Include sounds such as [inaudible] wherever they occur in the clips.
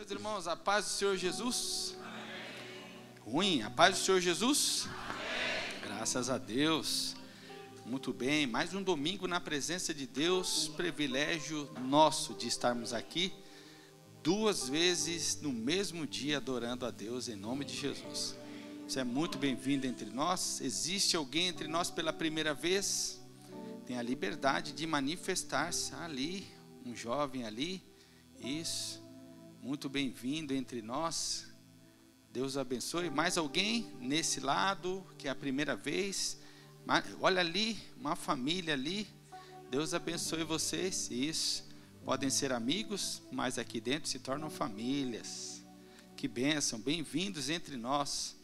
Meus irmãos, a paz do Senhor Jesus? Amém. Ruim, a paz do Senhor Jesus? Amém. Graças a Deus. Muito bem, mais um domingo na presença de Deus, privilégio nosso de estarmos aqui duas vezes no mesmo dia adorando a Deus em nome de Jesus. Você é muito bem-vindo entre nós. Existe alguém entre nós pela primeira vez? Tem a liberdade de manifestar-se ali, um jovem ali. Isso. Muito bem-vindo entre nós. Deus abençoe. Mais alguém nesse lado que é a primeira vez? Olha ali, uma família ali. Deus abençoe vocês. Isso. Podem ser amigos, mas aqui dentro se tornam famílias. Que bênção. Bem-vindos entre nós.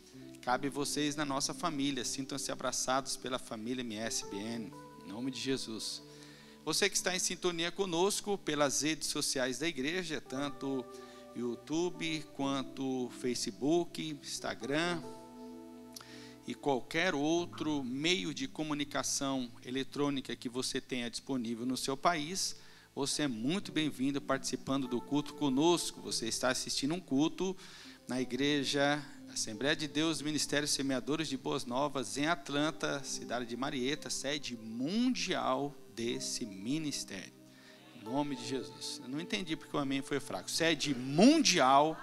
Cabe vocês na nossa família. Sintam-se abraçados pela família MSBN. Em nome de Jesus. Você que está em sintonia conosco pelas redes sociais da igreja, tanto YouTube quanto Facebook, Instagram, e qualquer outro meio de comunicação eletrônica que você tenha disponível no seu país, você é muito bem-vindo participando do culto conosco. Você está assistindo um culto na igreja Assembleia de Deus, Ministério Semeadores de Boas Novas, em Atlanta, cidade de Marieta, sede mundial desse ministério. Nome de Jesus. Eu não entendi porque o amém foi fraco. Sede mundial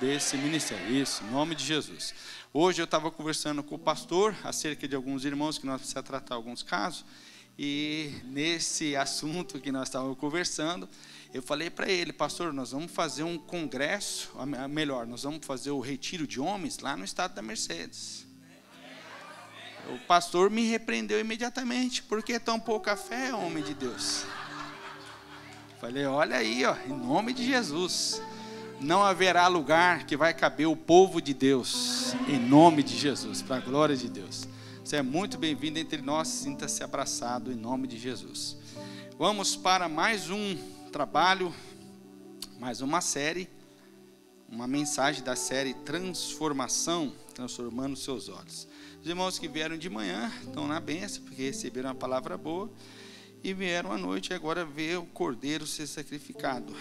desse ministério. Isso, em nome de Jesus. Hoje eu estava conversando com o pastor acerca de alguns irmãos que nós precisamos tratar alguns casos. E nesse [laughs] assunto que nós estávamos conversando, eu falei para ele, pastor, nós vamos fazer um congresso, melhor, nós vamos fazer o retiro de homens lá no estado da Mercedes. O pastor me repreendeu imediatamente, porque tão pouca fé, homem de Deus. Falei, olha aí, ó, em nome de Jesus não haverá lugar que vai caber o povo de Deus, em nome de Jesus, para a glória de Deus. Você é muito bem-vindo entre nós, sinta-se abraçado em nome de Jesus. Vamos para mais um trabalho, mais uma série, uma mensagem da série Transformação, transformando seus olhos. Os irmãos que vieram de manhã estão na benção, porque receberam a palavra boa, e vieram à noite agora ver o cordeiro ser sacrificado.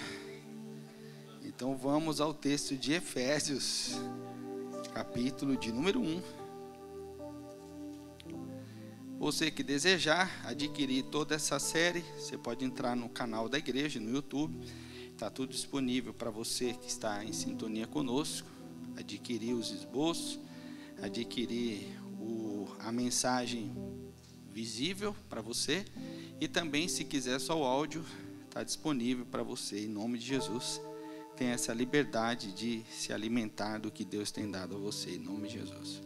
Então vamos ao texto de Efésios, capítulo de número 1. Você que desejar adquirir toda essa série, você pode entrar no canal da igreja, no YouTube. Está tudo disponível para você que está em sintonia conosco. Adquirir os esboços, adquirir o, a mensagem visível para você. E também, se quiser só o áudio, está disponível para você, em nome de Jesus tem essa liberdade de se alimentar do que Deus tem dado a você, em nome de Jesus.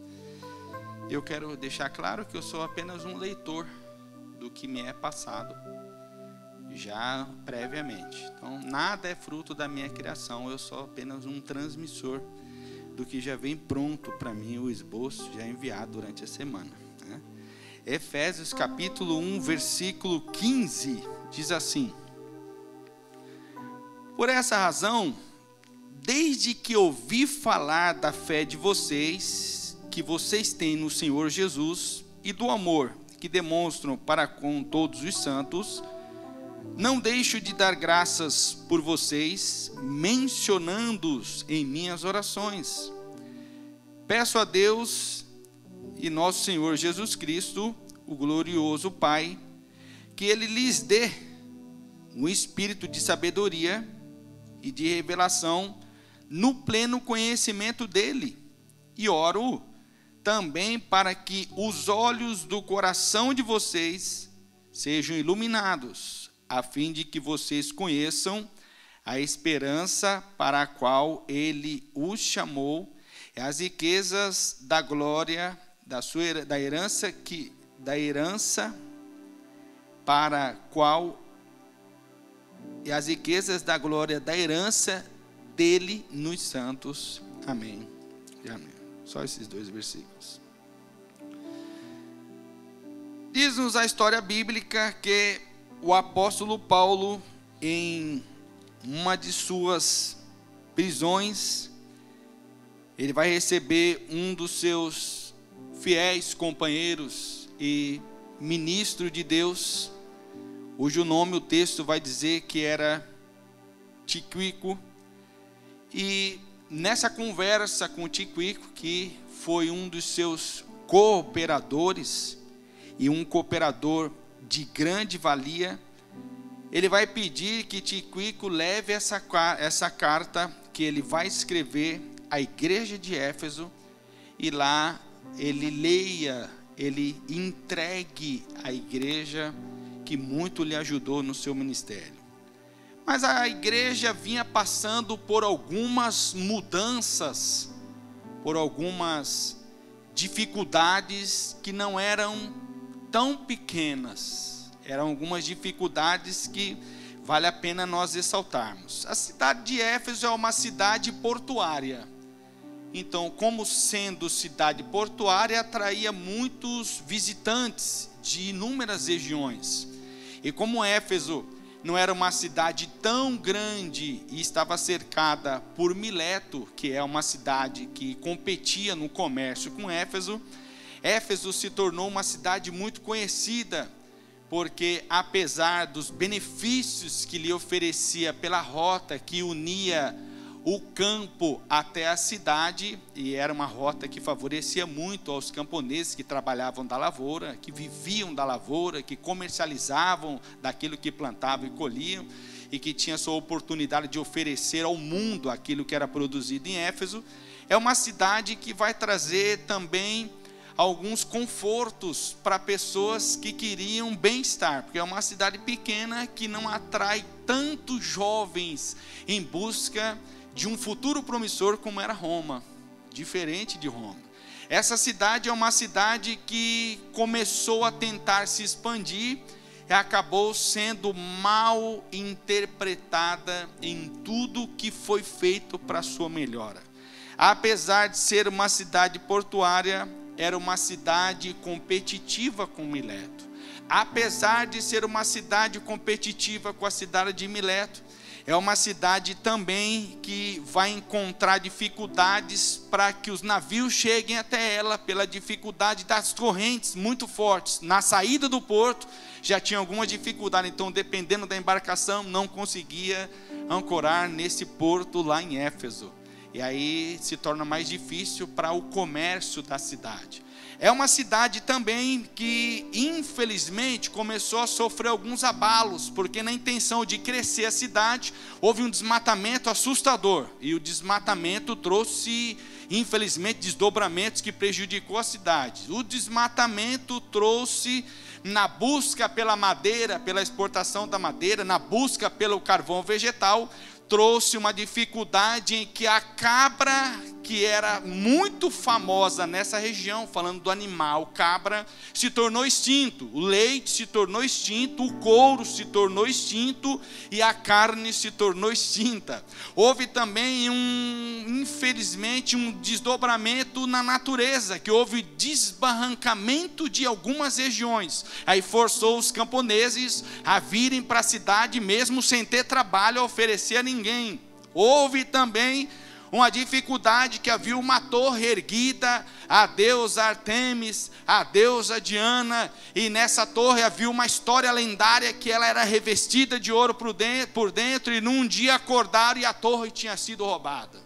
Eu quero deixar claro que eu sou apenas um leitor do que me é passado já previamente. Então, nada é fruto da minha criação, eu sou apenas um transmissor do que já vem pronto para mim, o esboço já enviado durante a semana. Efésios capítulo 1, versículo 15, diz assim: Por essa razão, desde que ouvi falar da fé de vocês, que vocês têm no Senhor Jesus, e do amor que demonstram para com todos os santos, não deixo de dar graças por vocês, mencionando-os em minhas orações. Peço a Deus e nosso Senhor Jesus Cristo, o glorioso Pai, que Ele lhes dê um espírito de sabedoria e de revelação no pleno conhecimento dele. E oro também para que os olhos do coração de vocês sejam iluminados, a fim de que vocês conheçam a esperança para a qual ele os chamou, as riquezas da glória da sua da herança que da herança para qual e as riquezas da glória da herança dele nos santos. Amém. E amém. Só esses dois versículos. Diz-nos a história bíblica que o apóstolo Paulo, em uma de suas prisões, ele vai receber um dos seus fiéis companheiros e ministro de Deus, cujo nome o texto vai dizer que era Tiquico, E nessa conversa com Tiquico, que foi um dos seus cooperadores e um cooperador de grande valia, ele vai pedir que Tiquico leve essa, essa carta que ele vai escrever à igreja de Éfeso e lá ele leia, ele entregue à igreja que muito lhe ajudou no seu ministério. Mas a igreja vinha passando por algumas mudanças, por algumas dificuldades que não eram tão pequenas, eram algumas dificuldades que vale a pena nós ressaltarmos. A cidade de Éfeso é uma cidade portuária. Então, como sendo cidade portuária, atraía muitos visitantes de inúmeras regiões. E como Éfeso não era uma cidade tão grande e estava cercada por Mileto, que é uma cidade que competia no comércio com Éfeso, Éfeso se tornou uma cidade muito conhecida, porque apesar dos benefícios que lhe oferecia pela rota que unia o campo até a cidade, e era uma rota que favorecia muito aos camponeses que trabalhavam da lavoura, que viviam da lavoura, que comercializavam daquilo que plantavam e colhiam, e que tinha sua oportunidade de oferecer ao mundo aquilo que era produzido em Éfeso. É uma cidade que vai trazer também alguns confortos para pessoas que queriam bem-estar, porque é uma cidade pequena que não atrai tantos jovens em busca de de um futuro promissor como era Roma, diferente de Roma. Essa cidade é uma cidade que começou a tentar se expandir e acabou sendo mal interpretada em tudo que foi feito para sua melhora. Apesar de ser uma cidade portuária, era uma cidade competitiva com Mileto. Apesar de ser uma cidade competitiva com a cidade de Mileto, é uma cidade também que vai encontrar dificuldades para que os navios cheguem até ela, pela dificuldade das correntes muito fortes. Na saída do porto já tinha alguma dificuldade, então, dependendo da embarcação, não conseguia ancorar nesse porto lá em Éfeso. E aí se torna mais difícil para o comércio da cidade. É uma cidade também que, infelizmente, começou a sofrer alguns abalos, porque na intenção de crescer a cidade, houve um desmatamento assustador. E o desmatamento trouxe, infelizmente, desdobramentos que prejudicou a cidade. O desmatamento trouxe na busca pela madeira, pela exportação da madeira, na busca pelo carvão vegetal, trouxe uma dificuldade em que a cabra, que era muito famosa nessa região, falando do animal, cabra, se tornou extinto, o leite se tornou extinto, o couro se tornou extinto e a carne se tornou extinta. Houve também um, infelizmente, um desdobramento na natureza, que houve desbarrancamento de algumas regiões. Aí forçou os camponeses a virem para a cidade mesmo sem ter trabalho a oferecer a ninguém. Houve também uma dificuldade que havia uma torre erguida a deusa Artemis, a deusa Diana, e nessa torre havia uma história lendária que ela era revestida de ouro por dentro, e num dia acordaram e a torre tinha sido roubada.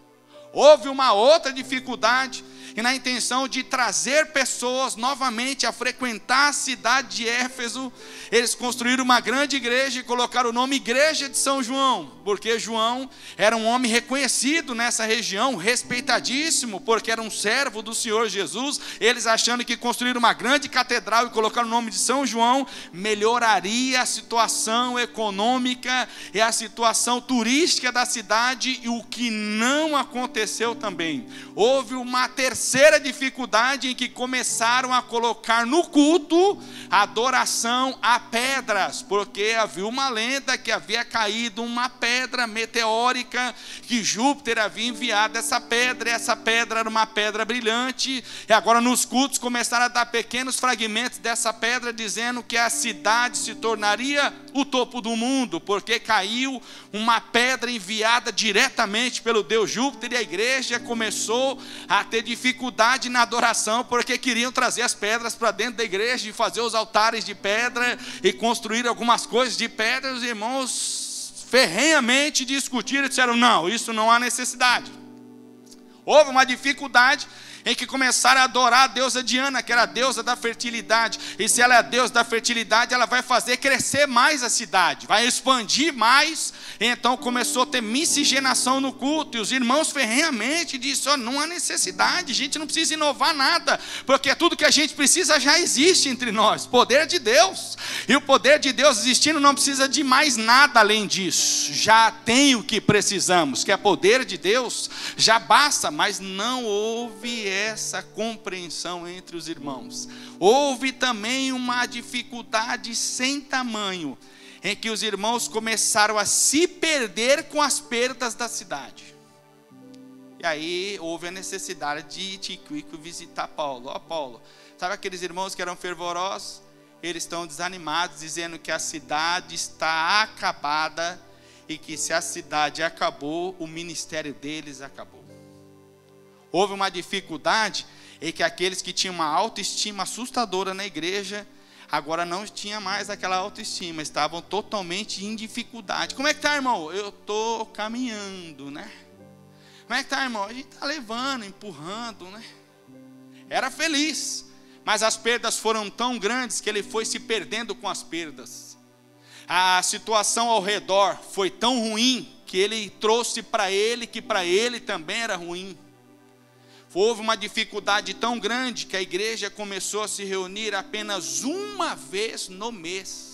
Houve uma outra dificuldade e na intenção de trazer pessoas novamente a frequentar a cidade de Éfeso, eles construíram uma grande igreja e colocaram o nome Igreja de São João, porque João era um homem reconhecido nessa região, respeitadíssimo, porque era um servo do Senhor Jesus. Eles achando que construir uma grande catedral e colocar o nome de São João melhoraria a situação econômica e a situação turística da cidade, e o que não aconteceu também. Houve uma terceira dificuldade em que começaram a colocar no culto adoração a pedras, porque havia uma lenda que havia caído uma pedra meteórica que Júpiter havia enviado. Essa pedra, e essa pedra era uma pedra brilhante, e agora nos cultos começaram a dar pequenos fragmentos dessa pedra dizendo que a cidade se tornaria o topo do mundo, porque caiu uma pedra enviada diretamente pelo Deus Júpiter. E a igreja começou a ter dificuldade na adoração, porque queriam trazer as pedras para dentro da igreja e fazer os altares de pedra e construir algumas coisas de pedra. Os irmãos ferrenhamente discutiram e disseram: não, isso não há necessidade. Houve uma dificuldade em que começaram a adorar a deusa Diana, que era a deusa da fertilidade. E se ela é a deusa da fertilidade, ela vai fazer crescer mais a cidade, vai expandir mais. Então começou a ter miscigenação no culto, e os irmãos ferrenhamente disseram: oh, não há necessidade, a gente não precisa inovar nada, porque tudo que a gente precisa já existe entre nós poder de Deus. E o poder de Deus existindo não precisa de mais nada além disso, já tem o que precisamos, que é poder de Deus, já basta, mas não houve essa compreensão entre os irmãos. Houve também uma dificuldade sem tamanho, em que os irmãos começaram a se perder com as perdas da cidade. E aí houve a necessidade de Tiquico visitar Paulo. Ó oh, Paulo, sabe aqueles irmãos que eram fervorosos? Eles estão desanimados, dizendo que a cidade está acabada e que se a cidade acabou, o ministério deles acabou. Houve uma dificuldade em que aqueles que tinham uma autoestima assustadora na igreja, agora não tinha mais aquela autoestima, estavam totalmente em dificuldade. Como é que tá, irmão? Eu estou caminhando, né? Como é que tá, irmão? A gente está levando, empurrando, né? Era feliz, mas as perdas foram tão grandes que ele foi se perdendo com as perdas. A situação ao redor foi tão ruim que ele trouxe para ele que para ele também era ruim. Houve uma dificuldade tão grande que a igreja começou a se reunir apenas uma vez no mês.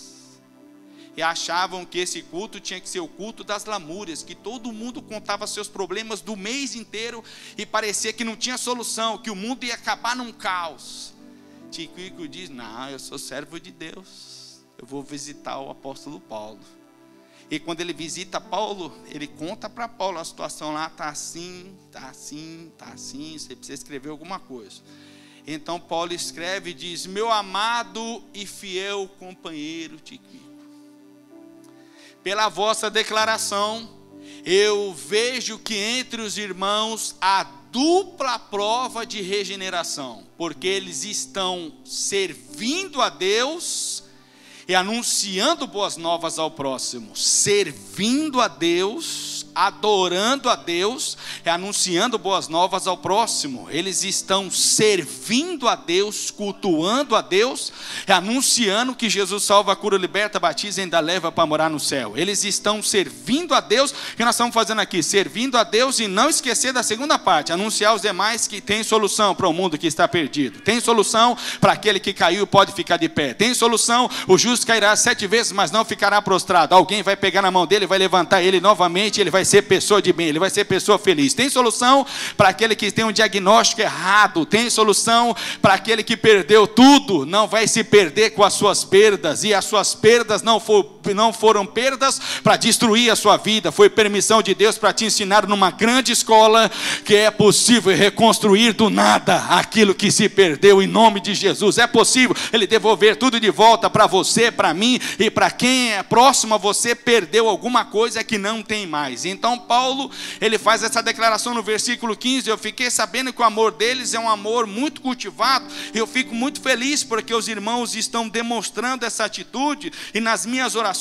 E achavam que esse culto tinha que ser o culto das lamúrias, que todo mundo contava seus problemas do mês inteiro e parecia que não tinha solução, que o mundo ia acabar num caos. Tico diz: Não, eu sou servo de Deus, eu vou visitar o apóstolo Paulo. E quando ele visita Paulo, ele conta para Paulo a situação lá está assim, está assim, está assim, você precisa escrever alguma coisa. Então Paulo escreve e diz: Meu amado e fiel companheiro Tiquico, pela vossa declaração, eu vejo que entre os irmãos há dupla prova de regeneração, porque eles estão servindo a Deus e anunciando boas novas ao próximo, servindo a Deus adorando a Deus, anunciando boas novas ao próximo. Eles estão servindo a Deus, cultuando a Deus, anunciando que Jesus salva, cura, liberta, batiza e ainda leva para morar no céu. Eles estão servindo a Deus, o que nós estamos fazendo aqui? Servindo a Deus e não esquecer da segunda parte, anunciar aos demais que tem solução para o mundo que está perdido. Tem solução para aquele que caiu e pode ficar de pé. Tem solução, o justo cairá sete vezes, mas não ficará prostrado. Alguém vai pegar na mão dele, vai levantar ele novamente, ele vai ser pessoa de bem, ele vai ser pessoa feliz. Tem solução para aquele que tem um diagnóstico errado, tem solução para aquele que perdeu tudo, não vai se perder com as suas perdas, e as suas perdas não, for, não foram perdas para destruir a sua vida, foi permissão de Deus para te ensinar numa grande escola que é possível reconstruir do nada aquilo que se perdeu em nome de Jesus. É possível ele devolver tudo de volta para você, para mim e para quem é próximo a você perdeu alguma coisa que não tem mais. Então Paulo, ele faz essa declaração no versículo 15, eu fiquei sabendo que o amor deles é um amor muito cultivado, eu fico muito feliz porque os irmãos estão demonstrando essa atitude, e nas minhas orações,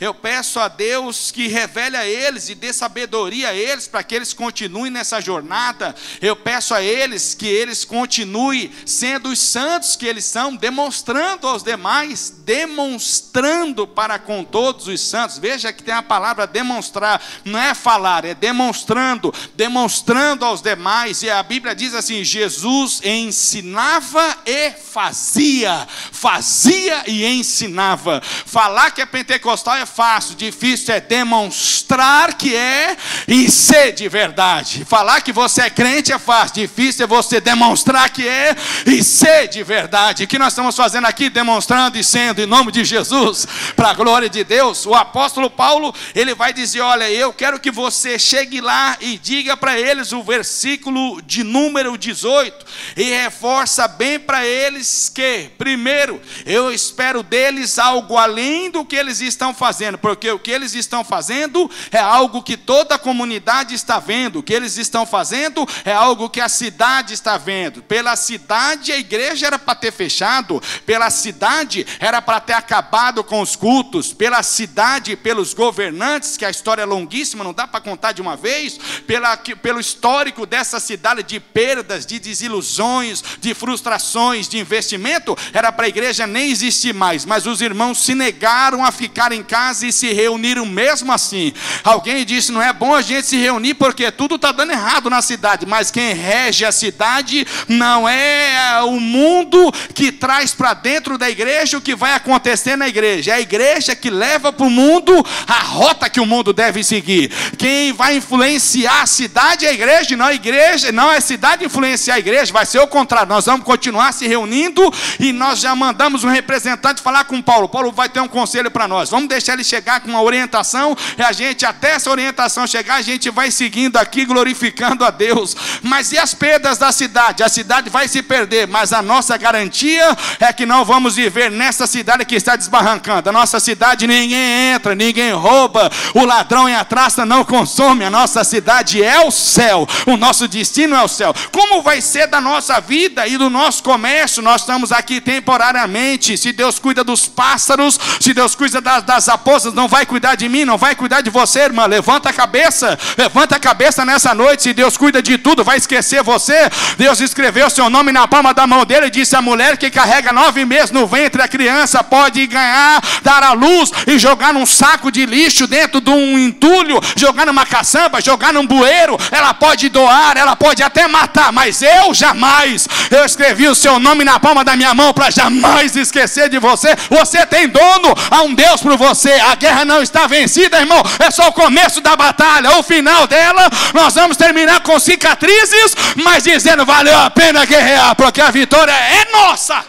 eu peço a Deus que revele a eles e dê sabedoria a eles, para que eles continuem nessa jornada, eu peço a eles que eles continuem sendo os santos que eles são, demonstrando aos demais, demonstrando para com todos os santos, veja que tem a palavra demonstrar, não é falar é demonstrando, demonstrando aos demais. E a Bíblia diz assim: Jesus ensinava e fazia, fazia e ensinava. Falar que é pentecostal é fácil, difícil é demonstrar que é e ser de verdade. Falar que você é crente é fácil, difícil é você demonstrar que é e ser de verdade. O que nós estamos fazendo aqui, demonstrando e sendo, em nome de Jesus, para a glória de Deus. O apóstolo Paulo, ele vai dizer: Olha, eu quero que você chegue lá e diga para eles o versículo de número 18 e reforça bem para eles que, primeiro, eu espero deles algo além do que eles eles estão fazendo? Porque o que eles estão fazendo é algo que toda a comunidade está vendo. O que eles estão fazendo é algo que a cidade está vendo. Pela cidade, a igreja era para ter fechado. Pela cidade, era para ter acabado com os cultos. Pela cidade, pelos governantes, que a história é longuíssima, não dá para contar de uma vez. Pela, pelo histórico dessa cidade de perdas, de desilusões, de frustrações, de investimento, era para a igreja nem existir mais. Mas os irmãos se negaram a ficar em casa e se reuniram mesmo assim. Alguém disse: não é bom a gente se reunir porque tudo está dando errado na cidade, mas quem rege a cidade não é o mundo que traz para dentro da igreja o que vai acontecer na igreja, é a igreja que leva para o mundo a rota que o mundo deve seguir. Quem vai influenciar a cidade é a igreja, não a igreja, não é a cidade influenciar a igreja, vai ser o contrário. Nós vamos continuar se reunindo e nós já mandamos um representante falar com Paulo. Paulo vai ter um conselho para nós. Vamos deixar ele chegar com uma orientação e a gente até essa orientação chegar, a gente vai seguindo aqui glorificando a Deus. Mas e as perdas da cidade? A cidade vai se perder, mas a nossa garantia é que não vamos viver nessa cidade que está desbarrancando. A nossa cidade ninguém entra, ninguém rouba, o ladrão e a traça não consome. A nossa cidade é o céu. O nosso destino é o céu. Como vai ser da nossa vida e do nosso comércio? Nós estamos aqui temporariamente. Se Deus cuida dos pássaros, se Deus cuida das, das raposas, não vai cuidar de mim, não vai cuidar de você, irmã. Levanta a cabeça, levanta a cabeça nessa noite. Se Deus cuida de tudo, vai esquecer você. Deus escreveu seu nome na palma da mão dele e disse: A mulher que carrega nove meses no ventre, a criança pode ganhar, dar a luz e jogar num saco de lixo dentro de um entulho, jogar numa caçamba, jogar num bueiro. Ela pode doar, ela pode até matar, mas eu jamais. Eu escrevi o seu nome na palma da minha mão para jamais esquecer de você. Você tem dono, há um Deus por você. A guerra não está vencida, irmão. É só o começo da batalha. O final dela, nós vamos terminar com cicatrizes, mas dizendo valeu a pena guerrear, porque a vitória é nossa.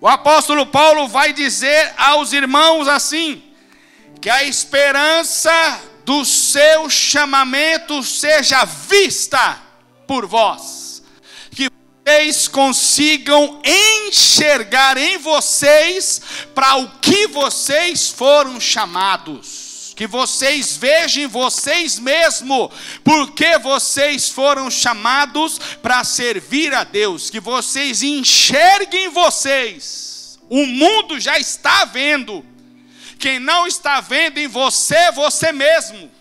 O apóstolo Paulo vai dizer aos irmãos assim: que a esperança do seu chamamento seja vista por vós, vocês consigam enxergar em vocês para o que vocês foram chamados, que vocês vejam vocês mesmo, porque vocês foram chamados para servir a Deus, que vocês enxerguem vocês. O mundo já está vendo. Quem não está vendo em você, você mesmo.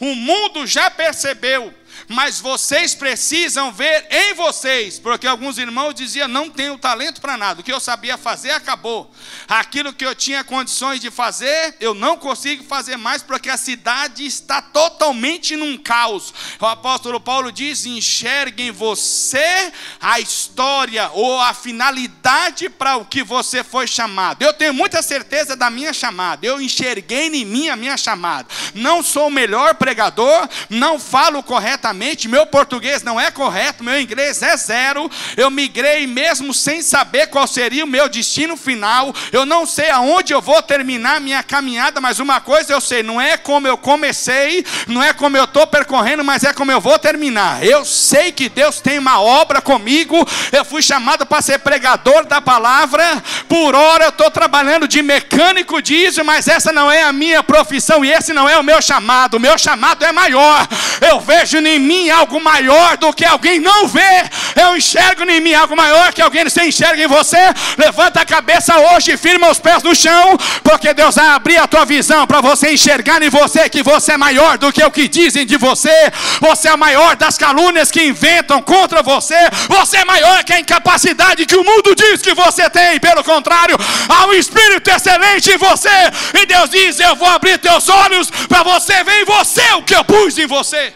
O mundo já percebeu mas vocês precisam ver em vocês, porque alguns irmãos diziam: não tenho talento para nada, o que eu sabia fazer acabou, aquilo que eu tinha condições de fazer, eu não consigo fazer mais, porque a cidade está totalmente num caos. O apóstolo Paulo diz: enxergue em você a história ou a finalidade para o que você foi chamado. Eu tenho muita certeza da minha chamada, eu enxerguei em mim a minha chamada. Não sou o melhor pregador, não falo corretamente meu português não é correto, meu inglês é zero. Eu migrei mesmo sem saber qual seria o meu destino final. Eu não sei aonde eu vou terminar minha caminhada, mas uma coisa eu sei: não é como eu comecei, não é como eu estou percorrendo, mas é como eu vou terminar. Eu sei que Deus tem uma obra comigo. Eu fui chamado para ser pregador da palavra. Por hora eu estou trabalhando de mecânico diesel, mas essa não é a minha profissão e esse não é o meu chamado. O meu chamado é maior. Eu vejo em mim algo maior do que alguém não vê. Eu enxergo em mim algo maior que alguém você enxerga em você. Levanta a cabeça hoje e firma os pés no chão, porque Deus vai abrir a tua visão para você enxergar em você que você é maior do que o que dizem de você. Você é maior das calúnias que inventam contra você. Você é maior que a incapacidade que o mundo diz que você tem. Pelo contrário, há um espírito excelente em você. E Deus diz: Eu vou abrir teus olhos para você ver em você o que eu pus em você.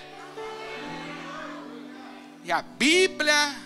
A Bíblia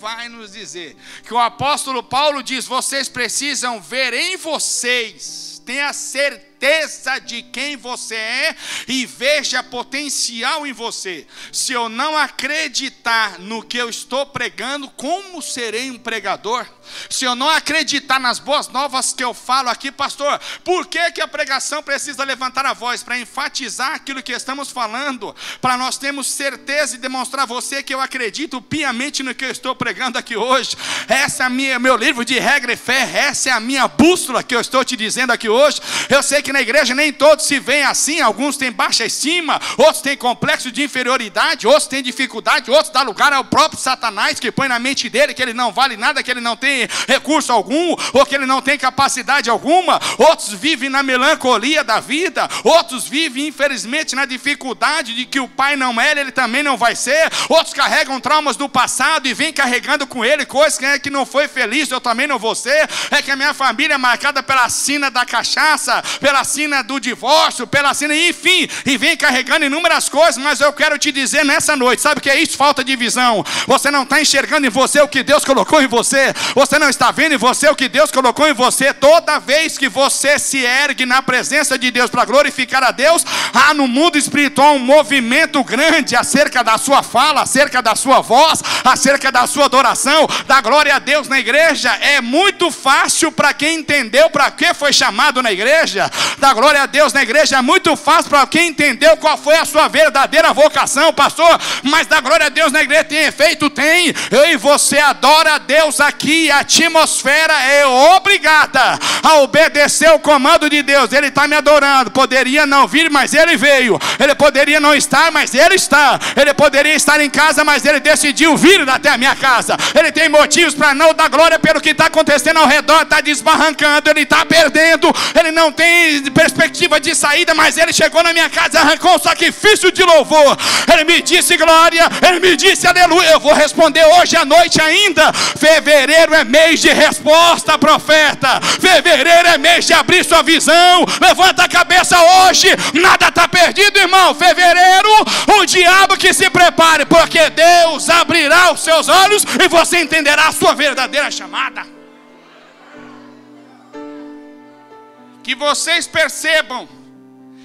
vai nos dizer que o apóstolo Paulo diz: vocês precisam ver em vocês, tenha certeza de quem você é e veja potencial em você. Se eu não acreditar no que eu estou pregando, como serei um pregador? Se eu não acreditar nas boas novas que eu falo aqui, pastor, por que, que a pregação precisa levantar a voz? Para enfatizar aquilo que estamos falando, para nós termos certeza e demonstrar a você que eu acredito piamente no que eu estou pregando aqui hoje. Essa é minha, meu livro de regra e fé, essa é a minha bússola que eu estou te dizendo aqui hoje. Eu sei que na igreja nem todos se veem assim, alguns têm baixa estima, outros têm complexo de inferioridade, outros têm dificuldade, outros dá lugar ao próprio Satanás que põe na mente dele que ele não vale nada, que ele não tem recurso algum, ou que ele não tem capacidade alguma, outros vivem na melancolia da vida, outros vivem, infelizmente, na dificuldade de que o pai não era, ele também não vai ser, outros carregam traumas do passado e vêm carregando com ele coisas que, é que não foi feliz, eu também não vou ser, é que a minha família é marcada pela sina da cachaça, pela sina do divórcio, pela sina, enfim, e vem carregando inúmeras coisas, mas eu quero te dizer nessa noite, sabe o que é isso? Falta de visão. Você não está enxergando em você o que Deus colocou em você, você não está vendo em você o que Deus colocou em você. Toda vez que você se ergue na presença de Deus para glorificar a Deus, há no mundo espiritual um movimento grande acerca da sua fala, acerca da sua voz, acerca da sua adoração, da glória a Deus na igreja. É muito fácil para quem entendeu para que foi chamado na igreja, da glória a Deus na igreja. É muito fácil para quem entendeu qual foi a sua verdadeira vocação, pastor. Mas da glória a Deus na igreja tem efeito? Tem. Eu e você adora a Deus aqui, a atmosfera é obrigada a obedecer o comando de Deus. Ele está me adorando. Poderia não vir, mas ele veio. Ele poderia não estar, mas ele está. Ele poderia estar em casa, mas ele decidiu vir até a minha casa. Ele tem motivos para não dar glória pelo que está acontecendo ao redor, está desbarrancando, ele está perdendo, ele não tem perspectiva de saída, mas ele chegou na minha casa arrancou um sacrifício de louvor. Ele me disse glória, ele me disse aleluia. Eu vou responder hoje à noite ainda. Fevereiro é mês de resposta, profeta. Fevereiro é mês de abrir sua visão. Levanta a cabeça hoje. Nada está perdido, irmão. Fevereiro, o diabo que se prepare, porque Deus abrirá os seus olhos e você entenderá a sua verdadeira chamada. Que vocês percebam.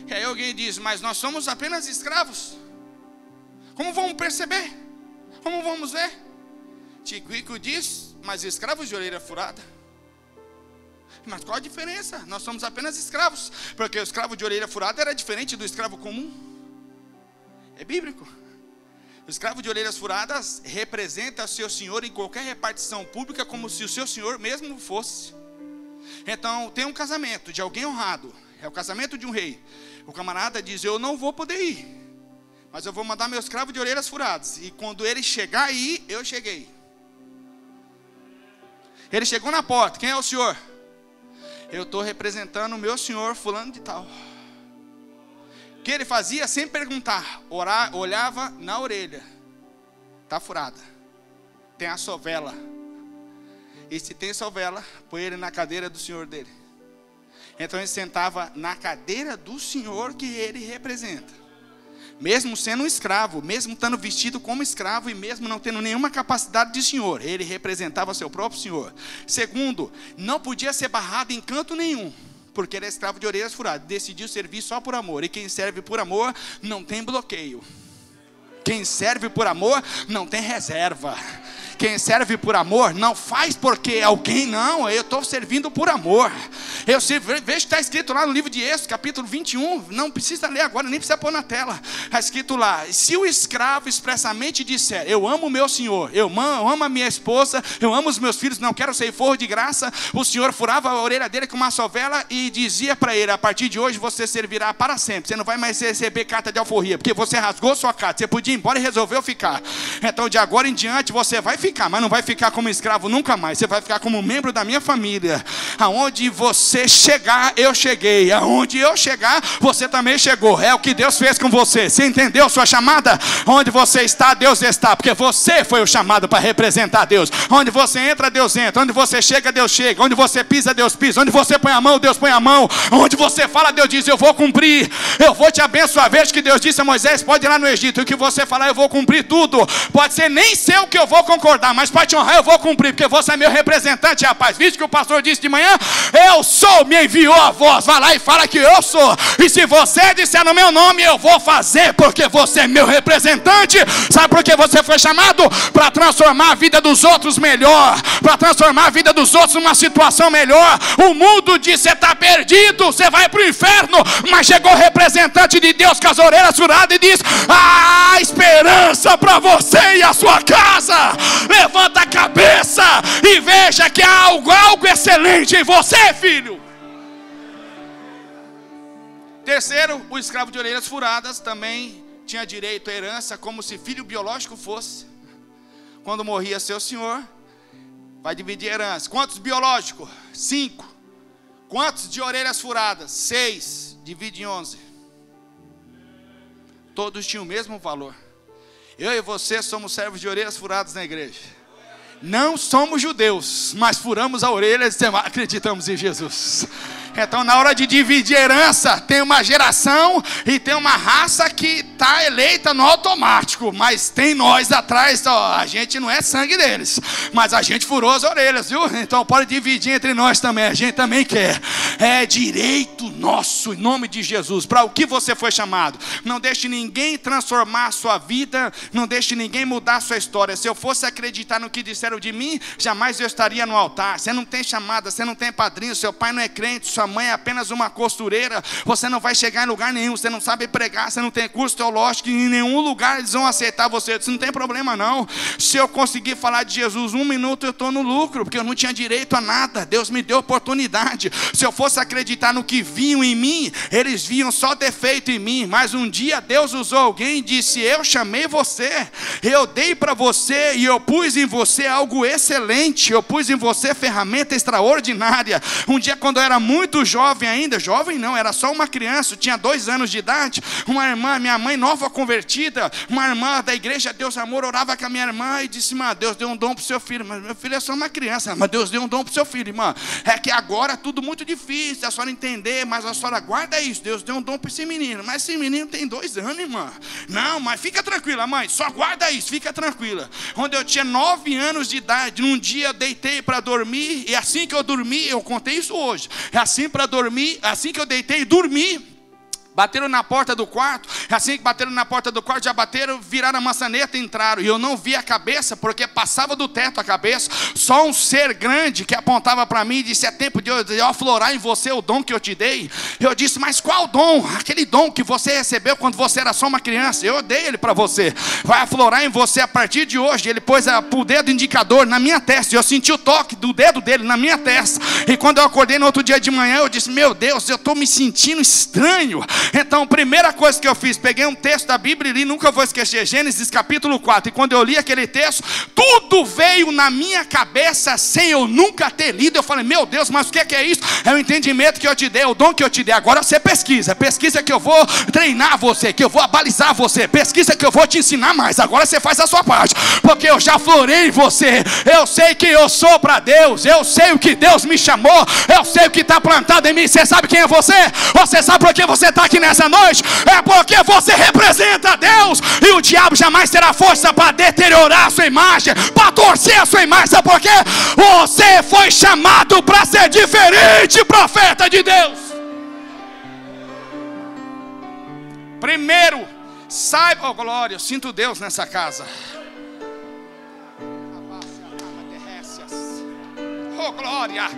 E aí alguém diz, mas nós somos apenas escravos. Como vamos perceber? Como vamos ver? Tiquico diz, mas escravos de orelha furada. Mas qual a diferença? Nós somos apenas escravos, porque o escravo de orelha furada era diferente do escravo comum. É bíblico. O escravo de orelhas furadas representa seu senhor em qualquer repartição pública como se o seu senhor mesmo fosse. Então, tem um casamento de alguém honrado, é o casamento de um rei. O camarada diz: Eu não vou poder ir, mas eu vou mandar meu escravo de orelhas furadas. E quando ele chegar aí, eu cheguei. Ele chegou na porta: Quem é o senhor? Eu estou representando o meu senhor, fulano de tal. O que ele fazia sem perguntar? Orar, olhava na orelha. Está furada. Tem a sovela. E se tem sovela, põe ele na cadeira do senhor dele. Então ele sentava na cadeira do senhor que ele representa mesmo sendo um escravo, mesmo estando vestido como escravo e mesmo não tendo nenhuma capacidade de senhor, ele representava seu próprio senhor. Segundo, não podia ser barrado em canto nenhum, porque é escravo de orelhas furadas, decidiu servir só por amor, e quem serve por amor não tem bloqueio. Quem serve por amor não tem reserva. Quem serve por amor não faz porque alguém não, eu estou servindo por amor. Eu vejo que está escrito lá no livro de Êxodo, capítulo 21, não precisa ler agora, nem precisa pôr na tela. Está escrito lá: se o escravo expressamente disser, eu amo o meu senhor, eu amo a minha esposa, eu amo os meus filhos, não quero ser forro de graça, o senhor furava a orelha dele com uma sovela e dizia para ele: a partir de hoje você servirá para sempre, você não vai mais receber carta de alforria, porque você rasgou sua carta, você podia ir embora e resolveu ficar. Então de agora em diante você vai ficar, mas não vai ficar como escravo nunca mais. Você vai ficar como membro da minha família. Aonde você chegar, eu cheguei. Aonde eu chegar, você também chegou. É o que Deus fez com você. Você entendeu sua chamada? Onde você está, Deus está, porque você foi o chamado para representar Deus. Onde você entra, Deus entra. Onde você chega, Deus chega. Onde você pisa, Deus pisa. Onde você põe a mão, Deus põe a mão. Onde você fala, Deus diz: Eu vou cumprir. Eu vou te abençoar. Veja que Deus disse a Moisés: Pode ir lá no Egito. O que você falar, eu vou cumprir tudo. Pode ser nem ser o que eu vou concordar, mas para te honrar eu vou cumprir, porque você é meu representante, rapaz. Visto que o pastor disse de manhã, Eu sou, me enviou a voz. Vai lá e fala que eu sou. E se você disser no meu nome, eu vou fazer, porque você é meu representante. Sabe por que você foi chamado? Para transformar a vida dos outros melhor, para transformar a vida dos outros numa situação melhor. O mundo diz: você está perdido, você vai para o inferno. Mas chegou o representante de Deus com as orelhas furadas e diz: há esperança para você e a sua casa. Levanta a cabeça e veja que há algo, algo excelente em você, filho. Terceiro, o escravo de orelhas furadas também tinha direito à herança como se filho biológico fosse. Quando morria seu senhor, vai dividir a herança. Quantos biológicos? Cinco. Quantos de orelhas furadas? Seis. Divide em onze. Todos tinham o mesmo valor. Eu e você somos servos de orelhas furadas na igreja. Não somos judeus, mas furamos a orelha e acreditamos em Jesus. Então, na hora de dividir herança, tem uma geração e tem uma raça que está eleita no automático, mas tem nós atrás, ó, a gente não é sangue deles, mas a gente furou as orelhas, viu? Então pode dividir entre nós também, a gente também quer. É direito nosso, em nome de Jesus, para o que você foi chamado. Não deixe ninguém transformar a sua vida, não deixe ninguém mudar a sua história. Se eu fosse acreditar no que disseram de mim, jamais eu estaria no altar. Você não tem chamada, você não tem padrinho, seu pai não é crente, sua mãe é apenas uma costureira, você não vai chegar em lugar nenhum, você não sabe pregar, você não tem curso teológico, em nenhum lugar eles vão aceitar você. Isso não tem problema não. Se eu conseguir falar de Jesus um minuto, eu estou no lucro, porque eu não tinha direito a nada. Deus me deu oportunidade. Se eu fosse acreditar no que viam em mim, eles viam só defeito em mim. Mas um dia Deus usou alguém e disse: Eu chamei você, eu dei para você e eu pus em você algo excelente, eu pus em você ferramenta extraordinária. Um dia, quando eu era muito jovem ainda, jovem não, era só uma criança, tinha dois anos de idade, uma irmã, minha mãe nova convertida, uma irmã da igreja Deus Amor, orava com a minha irmã e disse: Irmã, Deus deu um dom para o seu filho, mas meu filho é só uma criança, mas Deus deu um dom para o seu filho, irmã. É que agora é tudo muito difícil, a senhora entender, mas a senhora guarda isso, Deus deu um dom para esse menino, mas esse menino tem dois anos, irmã. Não, mas fica tranquila, mãe, só guarda isso, fica tranquila. Quando eu tinha nove anos de idade, num dia eu deitei para dormir, e assim que eu dormi, eu contei isso hoje, é assim para dormir, assim que eu deitei, dormi. Bateram na porta do quarto, assim que bateram na porta do quarto, já bateram, viraram a maçaneta e entraram. E eu não vi a cabeça, porque passava do teto a cabeça. Só um ser grande que apontava para mim e disse: É tempo de eu aflorar em você o dom que eu te dei. Eu disse: Mas qual dom? Aquele dom que você recebeu quando você era só uma criança. Eu dei ele para você. Vai aflorar em você a partir de hoje. Ele pôs o dedo indicador na minha testa. E eu senti o toque do dedo dele na minha testa. E quando eu acordei no outro dia de manhã, eu disse: Meu Deus, eu estou me sentindo estranho. Então, primeira coisa que eu fiz, peguei um texto da Bíblia e li, nunca vou esquecer, Gênesis capítulo 4. E quando eu li aquele texto, tudo veio na minha cabeça sem eu nunca ter lido. Eu falei, meu Deus, mas o que é isso? É o entendimento que eu te dei, é o dom que eu te dei. Agora você pesquisa, pesquisa que eu vou treinar você, que eu vou abalizar você, pesquisa que eu vou te ensinar mais. Agora você faz a sua parte, porque eu já florei você. Eu sei que eu sou para Deus, eu sei o que Deus me chamou, eu sei o que está plantado em mim. Você sabe quem é você? Você sabe por que você está aqui nessa noite? É porque você representa Deus e o diabo jamais terá força para deteriorar a sua imagem, para torcer a sua imagem. Sabe por quê? Você foi chamado para ser diferente, profeta de Deus. Primeiro, saiba, oh glória, eu sinto Deus nessa casa. Oh glória.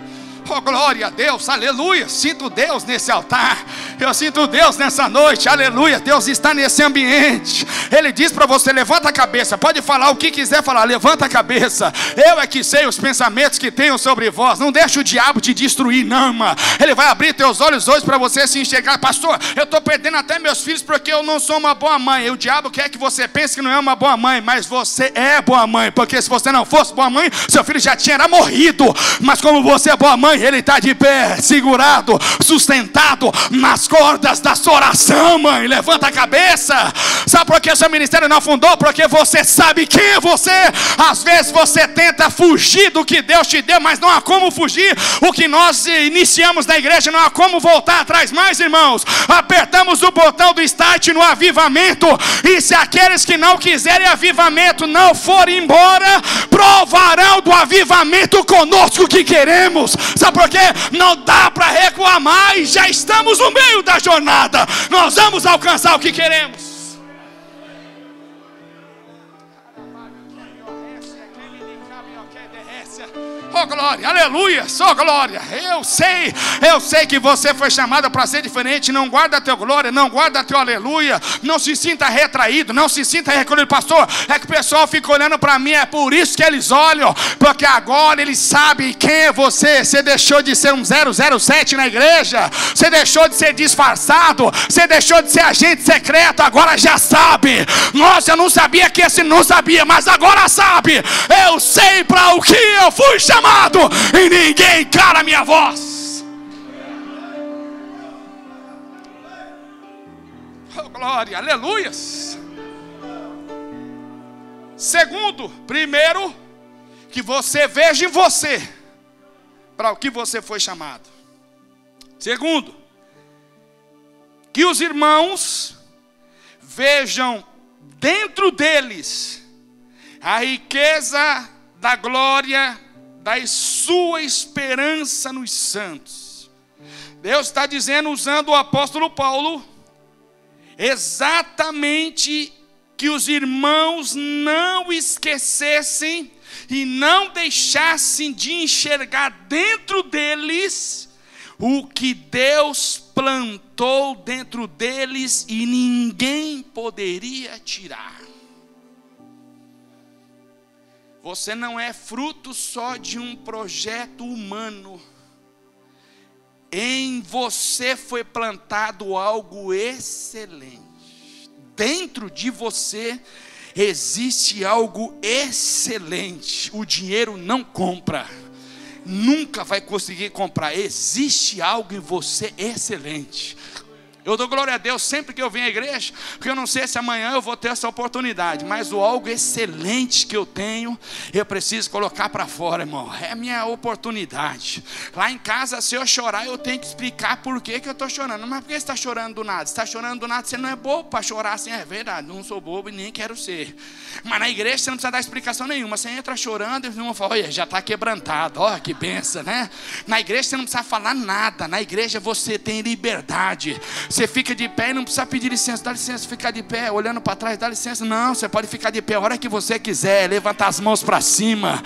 Oh, glória a Deus, aleluia. Sinto Deus nesse altar. Eu sinto Deus nessa noite, aleluia. Deus está nesse ambiente. Ele diz para você: levanta a cabeça. Pode falar o que quiser falar, levanta a cabeça. Eu é que sei os pensamentos que tenho sobre vós. Não deixe o diabo te destruir, não, irmã. Ele vai abrir teus olhos hoje para você se enxergar. Pastor, eu estou perdendo até meus filhos porque eu não sou uma boa mãe. E o diabo quer que você pense que não é uma boa mãe, mas você é boa mãe. Porque se você não fosse boa mãe, seu filho já tinha morrido. Mas como você é boa mãe, ele está de pé, segurado, sustentado nas cordas da sua oração, mãe. Levanta a cabeça, Sabe por que seu ministério não afundou? Porque você sabe quem é você. Às vezes você tenta fugir do que Deus te deu, mas não há como fugir. O que nós iniciamos na igreja, não há como voltar atrás mais, irmãos. Apertamos o botão do start no avivamento. E se aqueles que não quiserem avivamento não forem embora, provarão do avivamento conosco que queremos. Sabe por quê? Não dá para recuar mais. Já estamos no meio da jornada. Nós vamos alcançar o que queremos. Oh glória, aleluia, só oh, glória. Eu sei, eu sei que você foi chamado para ser diferente. Não guarda teu glória, não guarda teu aleluia. Não se sinta retraído, não se sinta recolhido, pastor. É que o pessoal fica olhando para mim, é por isso que eles olham, porque agora eles sabem quem é você. Você deixou de ser um 007 na igreja, você deixou de ser disfarçado, você deixou de ser agente secreto, agora já sabe. Nossa, eu não sabia que esse não sabia, mas agora sabe. Eu sei para o que eu fui chamado chamado e ninguém cala a minha voz. Oh, glória, aleluias. Segundo, primeiro, que você veja em você para o que você foi chamado. Segundo, que os irmãos vejam dentro deles a riqueza da glória da sua esperança nos santos. Deus está dizendo, usando o apóstolo Paulo, exatamente que os irmãos não esquecessem e não deixassem de enxergar dentro deles o que Deus plantou dentro deles e ninguém poderia tirar. Você não é fruto só de um projeto humano. Em você foi plantado algo excelente. Dentro de você existe algo excelente. O dinheiro não compra. Nunca vai conseguir comprar. Existe algo em você excelente. Eu dou glória a Deus sempre que eu venho à igreja, porque eu não sei se amanhã eu vou ter essa oportunidade, mas o algo excelente que eu tenho, eu preciso colocar para fora, irmão. É minha oportunidade. Lá em casa, se eu chorar, eu tenho que explicar por que, que eu estou chorando. Mas por que você está chorando do nada? Você está chorando do nada, você não é bobo para chorar assim, é verdade, não sou bobo e nem quero ser. Mas na igreja você não precisa dar explicação nenhuma. Você entra chorando e o irmão fala, olha, já está quebrantado, olha que benção, né? Na igreja você não precisa falar nada, na igreja você tem liberdade. Você fica de pé e não precisa pedir licença. Dá licença, ficar de pé, olhando para trás, dá licença. Não, você pode ficar de pé a hora que você quiser. Levantar as mãos para cima.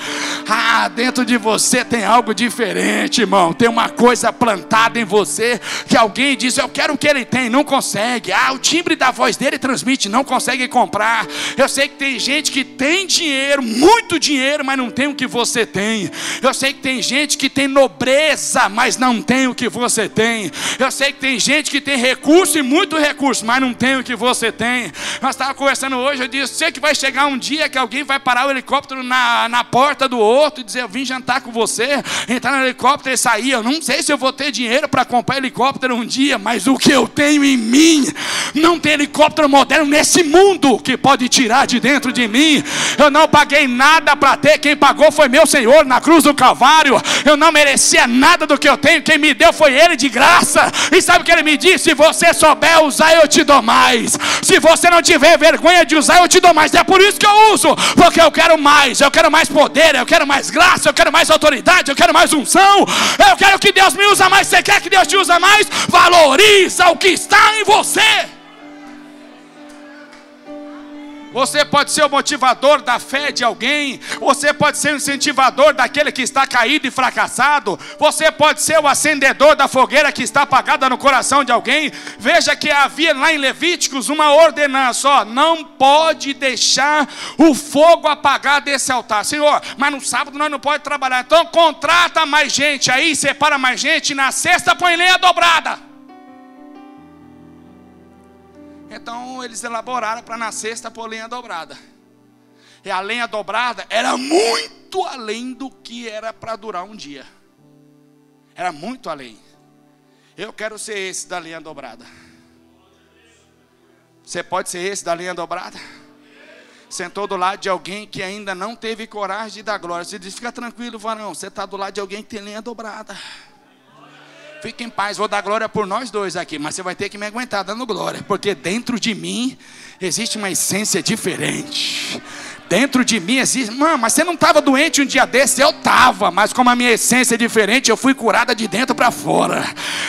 Ah, dentro de você tem algo diferente, irmão. Tem uma coisa plantada em você que alguém diz: Eu quero o que ele tem, não consegue. Ah, o timbre da voz dele transmite, não consegue comprar. Eu sei que tem gente que tem dinheiro, muito dinheiro, mas não tem o que você tem. Eu sei que tem gente que tem nobreza, mas não tem o que você tem. Eu sei que tem gente que tem recursos recurso e muito recurso, mas não tem o que você tem. Nós estávamos conversando hoje, eu disse, sei que vai chegar um dia que alguém vai parar o helicóptero na, na porta do outro e dizer, eu vim jantar com você, entrar no helicóptero e sair. Eu não sei se eu vou ter dinheiro para comprar helicóptero um dia, mas o que eu tenho em mim, não tem helicóptero moderno nesse mundo que pode tirar de dentro de mim. Eu não paguei nada para ter, quem pagou foi meu Senhor na cruz do Calvário. Eu não merecia nada do que eu tenho, quem me deu foi Ele de graça. E sabe o que Ele me disse? Você souber usar, eu te dou mais. Se você não tiver vergonha de usar, eu te dou mais. É por isso que eu uso, porque eu quero mais. Eu quero mais poder, eu quero mais graça, eu quero mais autoridade, eu quero mais unção. Eu quero que Deus me use mais. Você quer que Deus te use mais? Valoriza o que está em você. Você pode ser o motivador da fé de alguém. Você pode ser o incentivador daquele que está caído e fracassado. Você pode ser o acendedor da fogueira que está apagada no coração de alguém. Veja que havia lá em Levíticos uma ordenança: ó, não pode deixar o fogo apagar desse altar. Senhor, mas no sábado nós não pode trabalhar. Então contrata mais gente aí, separa mais gente. Na sexta põe lenha dobrada. Então eles elaboraram para na sexta pôr lenha dobrada. E a lenha dobrada era muito além do que era para durar um dia. Era muito além. Eu quero ser esse da lenha dobrada. Você pode ser esse da linha dobrada? Sentou do lado de alguém que ainda não teve coragem de dar glória. Você diz: fica tranquilo, varão. Você está do lado de alguém que tem linha dobrada. Fique em paz, vou dar glória por nós dois aqui, mas você vai ter que me aguentar dando glória, porque dentro de mim existe uma essência diferente. Dentro de mim existe, mano, mas você não estava doente um dia desse? Eu estava, mas como a minha essência é diferente, eu fui curada de dentro para fora.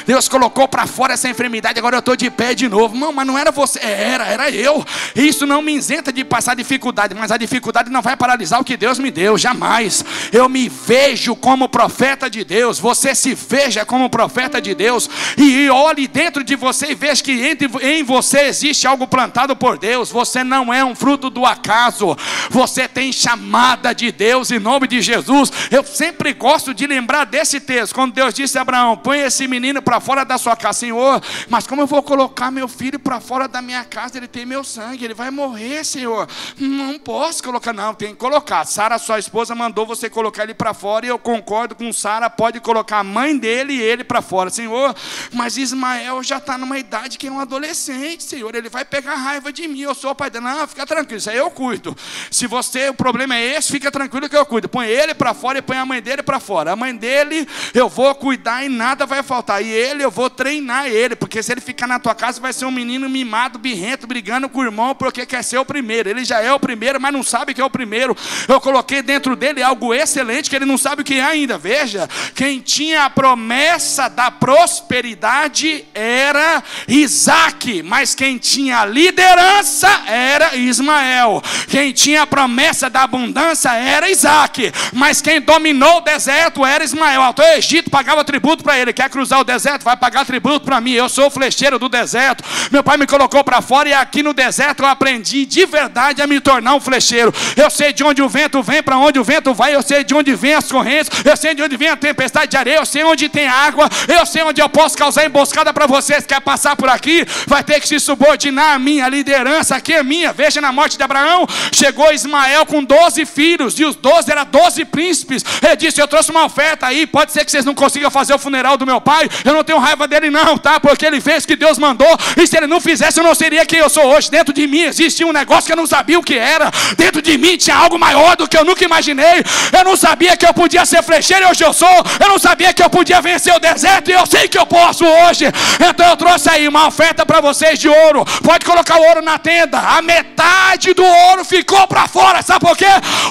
Deus colocou para fora essa enfermidade, agora eu estou de pé de novo. Mano, mas não era você, era, era eu. Isso não me isenta de passar dificuldade, mas a dificuldade não vai paralisar o que Deus me deu, jamais. Eu me vejo como profeta de Deus, você se veja como profeta de Deus, e olhe dentro de você e veja que entre, em você existe algo plantado por Deus. Você não é um fruto do acaso. Você tem chamada de Deus em nome de Jesus. Eu sempre gosto de lembrar desse texto, quando Deus disse a Abraão: põe esse menino para fora da sua casa, Senhor. Mas como eu vou colocar meu filho para fora da minha casa? Ele tem meu sangue, ele vai morrer, Senhor. Não posso colocar, não, tem que colocar. Sara, sua esposa, mandou você colocar ele para fora, e eu concordo com Sara, pode colocar a mãe dele e ele para fora, Senhor. Mas Ismael já está numa idade que é um adolescente, Senhor. Ele vai pegar raiva de mim, eu sou o pai dele. Não, fica tranquilo, isso aí eu cuido. Se você, o problema é esse, fica tranquilo que eu cuido. Põe ele para fora e põe a mãe dele para fora. A mãe dele eu vou cuidar e nada vai faltar. E ele eu vou treinar ele, porque se ele ficar na tua casa vai ser um menino mimado, birrento, brigando com o irmão porque quer ser o primeiro. Ele já é o primeiro, mas não sabe que é o primeiro. Eu coloquei dentro dele algo excelente que ele não sabe o que é ainda. Veja, quem tinha a promessa da prosperidade era Isaac, mas quem tinha a liderança era Ismael. Quem tinha a promessa da abundância era Isaac, mas quem dominou o deserto era Ismael. Até o Egito pagava tributo para ele. Quer cruzar o deserto? Vai pagar tributo para mim. Eu sou o flecheiro do deserto. Meu pai me colocou para fora e aqui no deserto eu aprendi de verdade a me tornar um flecheiro. Eu sei de onde o vento vem, para onde o vento vai. Eu sei de onde vem as correntes. Eu sei de onde vem a tempestade de areia. Eu sei onde tem água. Eu sei onde eu posso causar emboscada para vocês. Quer passar por aqui? Vai ter que se subordinar a minha liderança. Aqui é minha. Veja na morte de Abraão. Chegou Ismael com 12 filhos, e os 12 eram 12 príncipes. Ele disse: Eu trouxe uma oferta aí, pode ser que vocês não consigam fazer o funeral do meu pai. Eu não tenho raiva dele, não, tá? Porque ele fez o que Deus mandou, e se ele não fizesse, eu não seria quem eu sou hoje. Dentro de mim existia um negócio que eu não sabia o que era, dentro de mim tinha algo maior do que eu nunca imaginei. Eu não sabia que eu podia ser flecheiro, e hoje eu sou. Eu não sabia que eu podia vencer o deserto, e eu sei que eu posso hoje. Então eu trouxe aí uma oferta para vocês de ouro. Pode colocar o ouro na tenda, a metade do ouro ficou para fora, sabe por quê?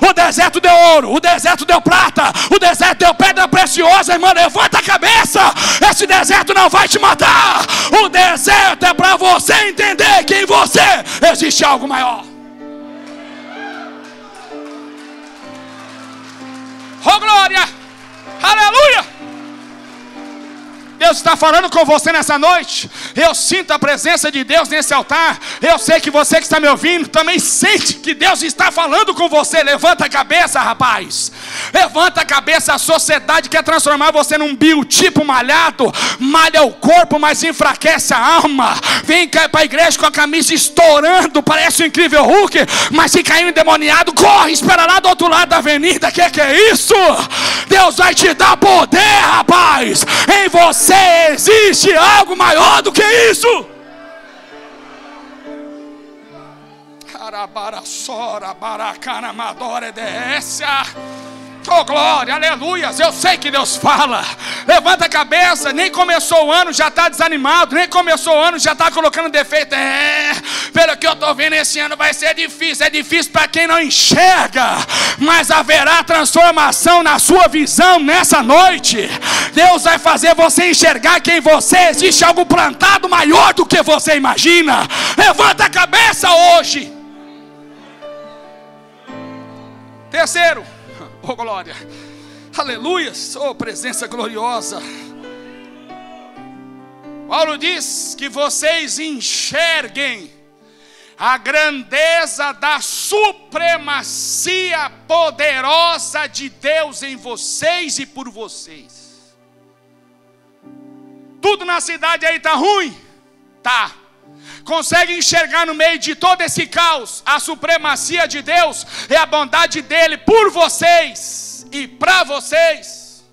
O deserto deu ouro, o deserto deu prata, o deserto deu pedra preciosa, irmão. Levanta a cabeça. Esse deserto não vai te matar. O deserto é para você entender que em você existe algo maior. Oh glória! Aleluia! Deus está falando com você nessa noite. Eu sinto a presença de Deus nesse altar. Eu sei que você que está me ouvindo também sente que Deus está falando com você. Levanta a cabeça, rapaz. Levanta a cabeça. A sociedade quer transformar você num biotipo malhado. Malha o corpo, mas enfraquece a alma. Vem para a igreja com a camisa estourando. Parece um incrível Hulk. Mas se cair endemoniado, corre. Espera lá do outro lado da avenida. Que que é isso? Deus vai te dar poder, rapaz. Em você você existe algo maior do que isso. Carabaraçora, baracana, madora, dessa. Oh glória, aleluias. Eu sei que Deus fala. Levanta a cabeça. Nem começou o ano, já está desanimado. Nem começou o ano, já está colocando defeito. É, pelo que eu estou vendo, esse ano vai ser difícil. É difícil para quem não enxerga. Mas haverá transformação na sua visão nessa noite. Deus vai fazer você enxergar que em você existe algo plantado maior do que você imagina. Levanta a cabeça hoje. Terceiro. Oh glória. Aleluia. Oh presença gloriosa. Paulo diz que vocês enxerguem a grandeza da supremacia poderosa de Deus em vocês e por vocês. Tudo na cidade aí tá ruim? Tá consegue enxergar no meio de todo esse caos a supremacia de Deus e a bondade dele por vocês e para vocês?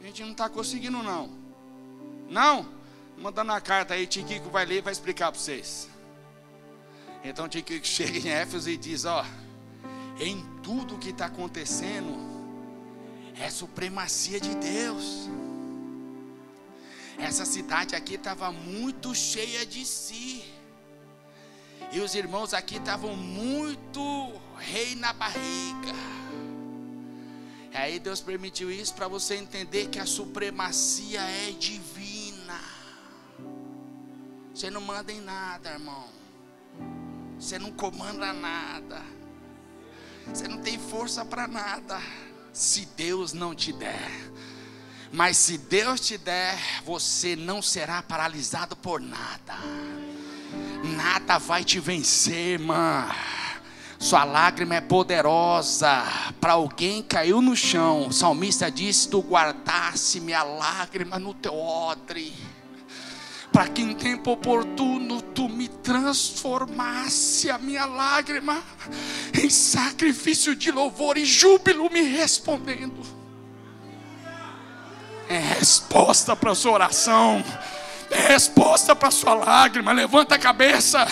A gente não está conseguindo, não. Não? Mandando a carta aí, Tiquico vai ler e vai explicar para vocês. Então Tico [laughs] chega em Éfeso e diz: Ó, em tudo que está acontecendo, é supremacia de Deus. Essa cidade aqui estava muito cheia de si. E os irmãos aqui estavam muito rei na barriga. E aí Deus permitiu isso para você entender que a supremacia é divina. Você não manda em nada, irmão. Você não comanda nada. Você não tem força para nada. Se Deus não te der. Mas se Deus te der, você não será paralisado por nada. Nada vai te vencer, irmã. Sua lágrima é poderosa. Para alguém caiu no chão. O salmista disse: Tu guardasse minha lágrima no teu odre. Para que em tempo oportuno tu me transformasse a minha lágrima em sacrifício de louvor e júbilo, me respondendo. É resposta para a sua oração, é resposta para a sua lágrima. Levanta a cabeça.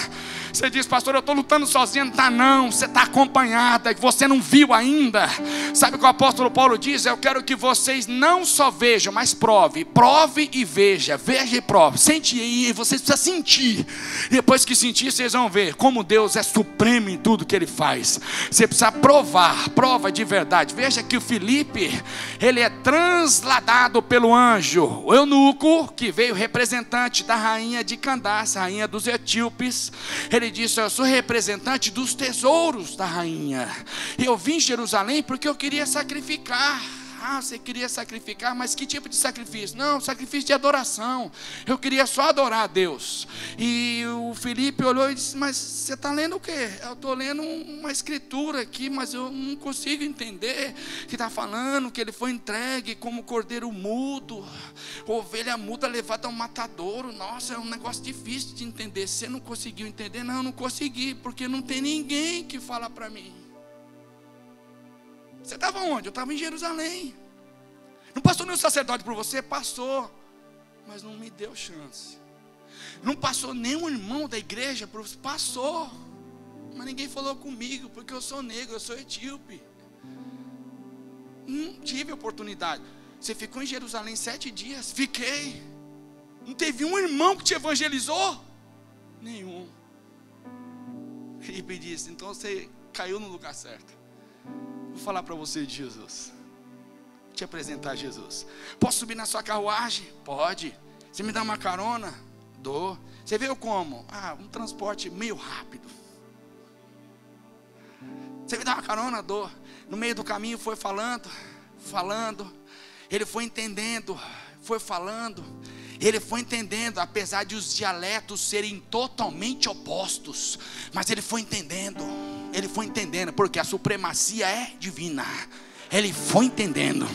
Você diz, pastor, eu estou lutando sozinho. Não está, não. Você está acompanhada. Você não viu ainda. Sabe o que o apóstolo Paulo diz? Eu quero que vocês não só vejam, mas prove. Prove e veja. Veja e prove. Sente aí. Vocês precisam sentir. Depois que sentir, vocês vão ver como Deus é supremo em tudo que Ele faz. Você precisa provar. Prova de verdade. Veja que o Felipe, ele é transladado pelo anjo. O eunuco, que veio representante da rainha de Candace, rainha dos etíopes. Ele disse: Eu sou representante dos tesouros da rainha. Eu vim em Jerusalém porque eu queria sacrificar. Ah, você queria sacrificar, mas que tipo de sacrifício? Não, sacrifício de adoração. Eu queria só adorar a Deus. E o Felipe olhou e disse: Mas você está lendo o quê? Eu estou lendo uma escritura aqui, mas eu não consigo entender. Que está falando que ele foi entregue como cordeiro mudo, ovelha muda levada ao matadouro. Nossa, é um negócio difícil de entender. Você não conseguiu entender? Não, não consegui, porque não tem ninguém que fala para mim. Você estava onde? Eu estava em Jerusalém. Não passou nenhum sacerdote por você? Passou. Mas não me deu chance. Não passou nenhum irmão da igreja por você? Passou. Mas ninguém falou comigo, porque eu sou negro, eu sou etíope. Não tive oportunidade. Você ficou em Jerusalém sete dias? Fiquei. Não teve um irmão que te evangelizou? Nenhum. Felipe disse: então você caiu no lugar certo. Vou falar para você de Jesus. Vou te apresentar Jesus. Posso subir na sua carruagem? Pode. Você me dá uma carona? Dou. Você veio como? Ah, um transporte meio rápido. Você me dá uma carona? Dou. No meio do caminho foi falando, falando. Ele foi entendendo, foi falando. Ele foi entendendo, apesar de os dialetos serem totalmente opostos, mas ele foi entendendo. Ele foi entendendo, porque a supremacia é divina. Ele foi entendendo.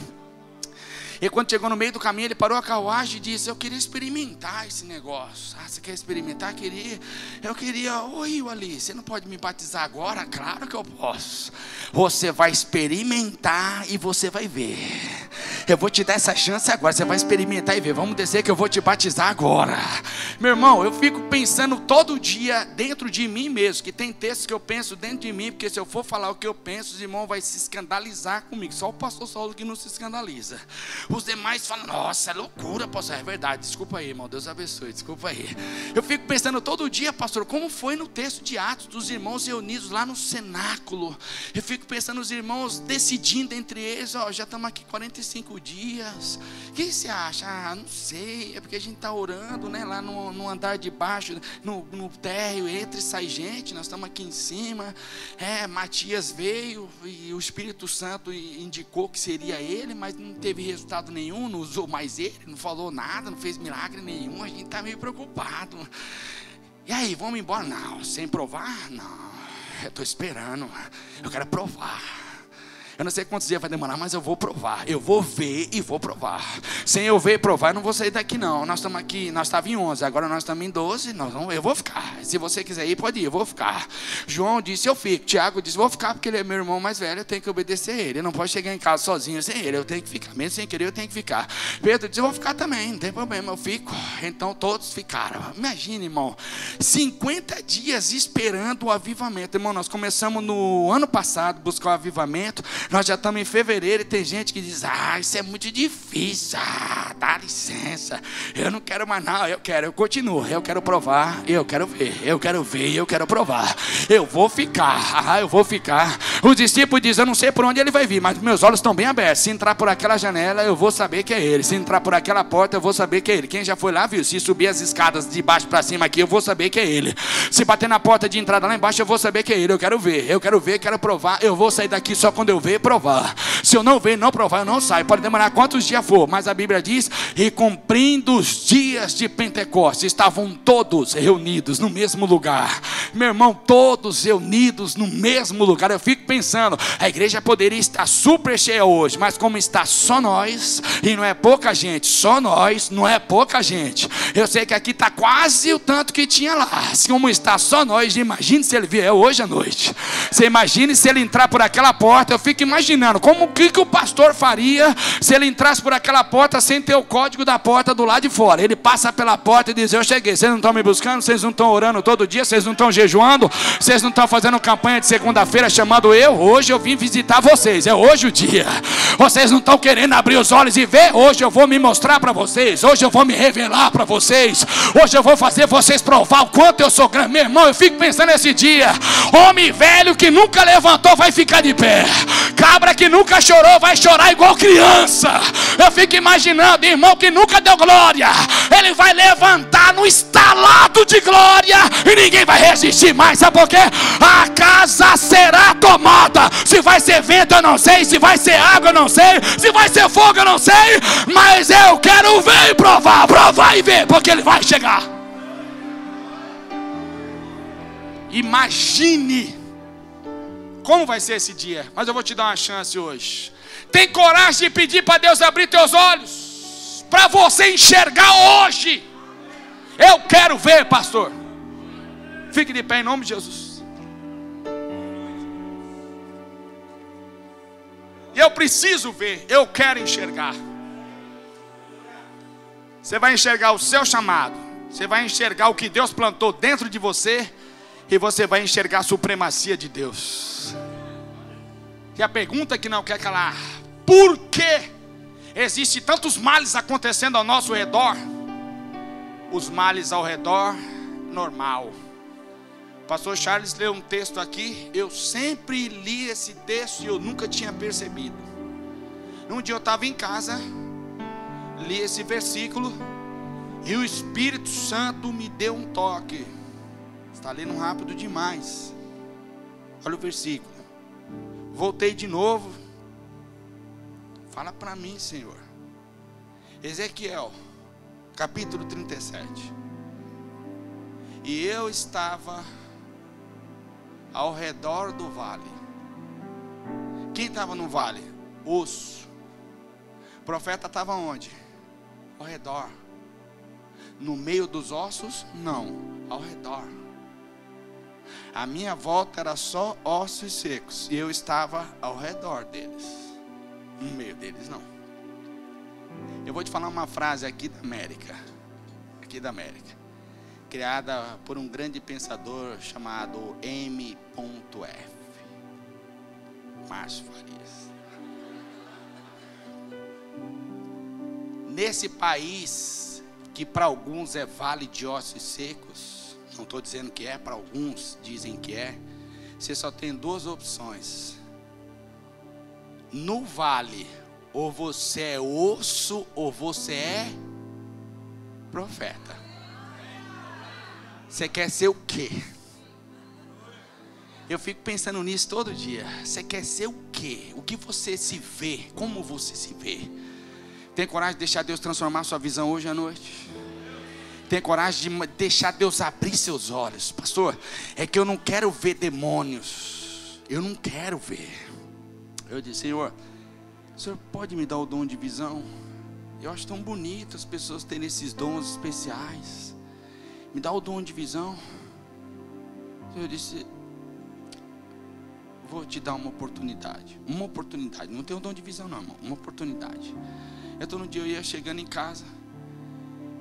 E quando chegou no meio do caminho, ele parou a carruagem e disse: Eu queria experimentar esse negócio. Ah, você quer experimentar? Queria. Eu queria. Oi, Ali, você não pode me batizar agora? Claro que eu posso. Você vai experimentar e você vai ver. Eu vou te dar essa chance agora. Você vai experimentar e ver. Vamos descer que eu vou te batizar agora. Meu irmão, eu fico pensando todo dia dentro de mim mesmo. Que tem textos que eu penso dentro de mim. Porque se eu for falar o que eu penso, os irmãos vão se escandalizar comigo. Só o pastor Saulo que não se escandaliza. Os demais falam, nossa, é loucura, pastor. É verdade, desculpa aí, irmão. Deus abençoe, desculpa aí. Eu fico pensando todo dia, pastor, como foi no texto de Atos dos irmãos reunidos lá no cenáculo. Eu fico pensando os irmãos decidindo entre eles, ó, já estamos aqui 45 dias. O que você acha? Ah, não sei. É porque a gente está orando, né? Lá no, no andar de baixo, no, no térreo, entra e sai gente. Nós estamos aqui em cima. É, Matias veio e o Espírito Santo indicou que seria ele, mas não teve resultado nenhum, não usou mais ele, não falou nada, não fez milagre nenhum, a gente está meio preocupado. E aí, vamos embora? Não, sem provar? Não, eu estou esperando, eu quero provar. Eu não sei quantos dias vai demorar, mas eu vou provar. Eu vou ver e vou provar. Sem eu ver e provar, eu não vou sair daqui não. Nós estamos aqui, nós estávamos em 11, agora nós estamos em 12, nós vamos, eu vou ficar. Se você quiser ir, pode ir, eu vou ficar. João disse, eu fico. Tiago disse, vou ficar porque ele é meu irmão mais velho, eu tenho que obedecer ele. Eu não posso chegar em casa sozinho sem ele, eu tenho que ficar. Mesmo sem querer, eu tenho que ficar. Pedro disse, eu vou ficar também, não tem problema, eu fico. Então todos ficaram. Imagine, irmão, 50 dias esperando o avivamento. Irmão, nós começamos no ano passado buscar o avivamento, nós já estamos em fevereiro e tem gente que diz, ah, isso é muito difícil, ah, dá licença, eu não quero mais não, eu quero, eu continuo, eu quero provar, eu quero ver, eu quero ver, eu quero provar, eu vou ficar, ah, eu vou ficar. Os discípulos dizem, eu não sei por onde ele vai vir, mas meus olhos estão bem abertos. Se entrar por aquela janela, eu vou saber que é ele. Se entrar por aquela porta, eu vou saber que é ele. Quem já foi lá viu. Se subir as escadas de baixo para cima aqui, eu vou saber que é ele. Se bater na porta de entrada lá embaixo, eu vou saber que é ele. Eu quero ver, eu quero ver, quero provar. Eu vou sair daqui só quando eu ver e provar. Se eu não ver não provar, eu não saio. Pode demorar quantos dias for, mas a Bíblia diz: e cumprindo os dias de Pentecostes, estavam todos reunidos no mesmo lugar. Meu irmão, todos reunidos no mesmo lugar. Eu fico pensando, a igreja poderia estar super cheia hoje, mas como está só nós, e não é pouca gente, só nós, não é pouca gente. Eu sei que aqui está quase o tanto que tinha lá. Como está só nós, imagine se ele vier hoje à noite. Você imagine se ele entrar por aquela porta. Eu fico imaginando como que, que o pastor faria se ele entrasse por aquela porta sem ter o código da porta do lado de fora. Ele passa pela porta e diz: Eu cheguei. Vocês não estão me buscando? Vocês não estão orando todo dia? Vocês não estão jejuando? Vocês não estão fazendo campanha de segunda-feira chamando eu? Hoje eu vim visitar vocês. É hoje o dia. Vocês não estão querendo abrir os olhos e ver? Hoje eu vou me mostrar para vocês. Hoje eu vou me revelar para vocês. Hoje eu vou fazer vocês provar o quanto eu sou grande. Meu irmão, eu fico pensando nesse dia. Homem velho que nunca levantou vai ficar de pé. Cabra que nunca chorou vai chorar igual criança. Eu fico imaginando, irmão que nunca deu glória. Ele vai levantar no estalado de glória e ninguém vai resistir mais. Sabe por quê? A casa será tomada. Se vai ser vento, eu não sei. Se vai ser água, eu não sei. Se vai ser fogo, eu não sei. Mas eu quero ver e provar, provar e ver, porque ele vai chegar. Imagine como vai ser esse dia. Mas eu vou te dar uma chance hoje. Tem coragem de pedir para Deus abrir teus olhos para você enxergar hoje. Eu quero ver, pastor. Fique de pé em nome de Jesus. Eu preciso ver, eu quero enxergar. Você vai enxergar o seu chamado, você vai enxergar o que Deus plantou dentro de você, e você vai enxergar a supremacia de Deus. E a pergunta que não quer calar: por que existe tantos males acontecendo ao nosso redor? Os males ao redor, normal. Pastor Charles leu um texto aqui, eu sempre li esse texto e eu nunca tinha percebido. Um dia eu estava em casa, li esse versículo, e o Espírito Santo me deu um toque. Está lendo rápido demais. Olha o versículo. Voltei de novo. Fala para mim, Senhor. Ezequiel, capítulo 37. E eu estava ao redor do vale. Quem estava no vale? Osso. O profeta estava onde? Ao redor. No meio dos ossos? Não, ao redor. A minha volta era só ossos secos e eu estava ao redor deles. No meio deles não. Eu vou te falar uma frase aqui da América. Aqui da América. Criada por um grande pensador chamado M.F. Márcio Farias. Nesse país que para alguns é vale de ossos secos, não estou dizendo que é, para alguns dizem que é. Você só tem duas opções. No vale, ou você é osso, ou você é profeta. Você quer ser o quê? Eu fico pensando nisso todo dia. Você quer ser o quê? O que você se vê? Como você se vê? Tem coragem de deixar Deus transformar sua visão hoje à noite? Tem coragem de deixar Deus abrir seus olhos. Pastor, é que eu não quero ver demônios. Eu não quero ver. Eu disse, Senhor, o Senhor pode me dar o dom de visão? Eu acho tão bonito as pessoas terem esses dons especiais. Me dá o dom de visão. Eu disse, vou te dar uma oportunidade. Uma oportunidade. Não tem o dom de visão, não, irmão. Uma oportunidade. Então, no dia eu ia chegando em casa.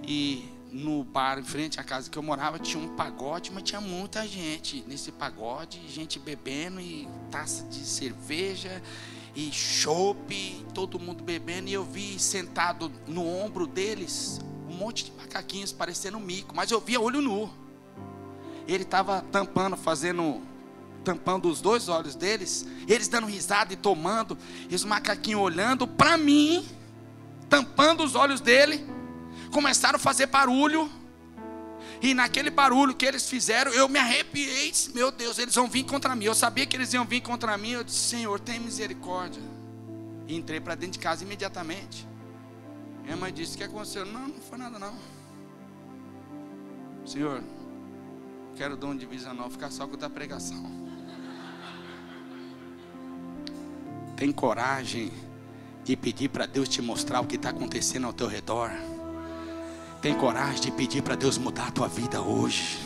E no bar em frente à casa que eu morava tinha um pagode, mas tinha muita gente nesse pagode, gente bebendo e taça de cerveja e chope, todo mundo bebendo e eu vi sentado no ombro deles um monte de macaquinhos parecendo um mico, mas eu via olho nu. Ele estava tampando, fazendo tampando os dois olhos deles, eles dando risada e tomando, e os macaquinhos olhando para mim, tampando os olhos dele começaram a fazer barulho. E naquele barulho que eles fizeram, eu me arrepiei. Meu Deus, eles vão vir contra mim. Eu sabia que eles iam vir contra mim. Eu disse: Senhor, tem misericórdia. E entrei para dentro de casa imediatamente. Minha mãe disse: O que aconteceu? Não, não foi nada não. Senhor, quero dom de visão não, ficar só com a da pregação. Tem coragem de pedir para Deus te mostrar o que está acontecendo ao teu redor. Tem coragem de pedir para Deus mudar a tua vida hoje.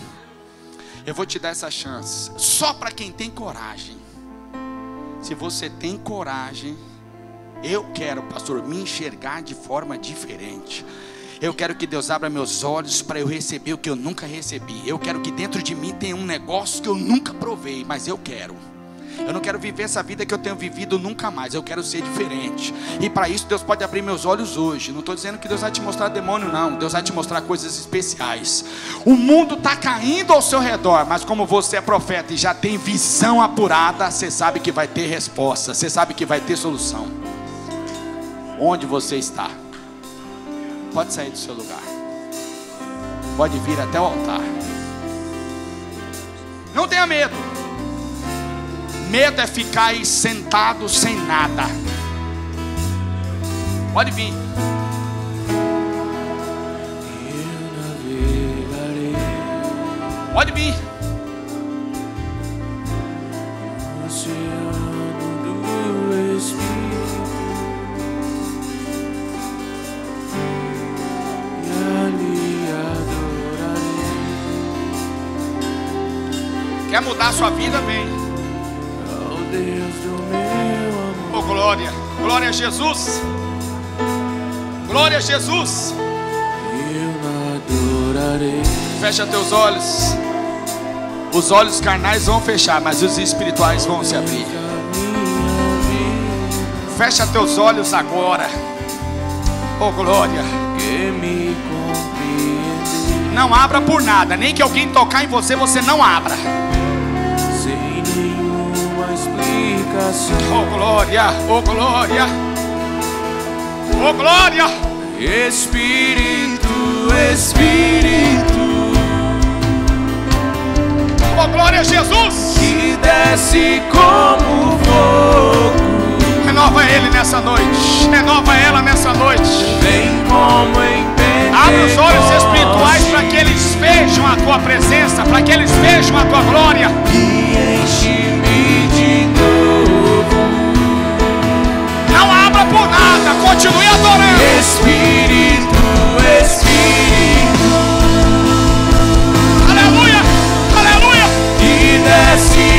Eu vou te dar essa chance. Só para quem tem coragem. Se você tem coragem, eu quero, pastor, me enxergar de forma diferente. Eu quero que Deus abra meus olhos para eu receber o que eu nunca recebi. Eu quero que dentro de mim tenha um negócio que eu nunca provei, mas eu quero. Eu não quero viver essa vida que eu tenho vivido nunca mais. Eu quero ser diferente. E para isso Deus pode abrir meus olhos hoje. Não estou dizendo que Deus vai te mostrar demônio, não. Deus vai te mostrar coisas especiais. O mundo está caindo ao seu redor, mas como você é profeta e já tem visão apurada, você sabe que vai ter resposta. Você sabe que vai ter solução. Onde você está? Pode sair do seu lugar. Pode vir até o altar. Não tenha medo. Medo é ficar aí sentado sem nada. Pode vir. Pode vir. Quer mudar a sua vida? Vem. Oh, glória, glória a Jesus, glória a Jesus. Fecha teus olhos. Os olhos carnais vão fechar, mas os espirituais vão se abrir. Fecha teus olhos agora. Oh, glória. Não abra por nada, nem que alguém tocar em você, você não abra. Oh glória, oh glória, oh glória. Espírito, Espírito. Oh glória a Jesus. Que desce como fogo. Renova ele nessa noite. Renova ela nessa noite. Vem como em Abre os olhos espirituais para que eles vejam a tua presença, para que eles vejam a tua glória. E enche-me por nada. Continue adorando. Espírito, Espírito. Aleluia, aleluia. E desce.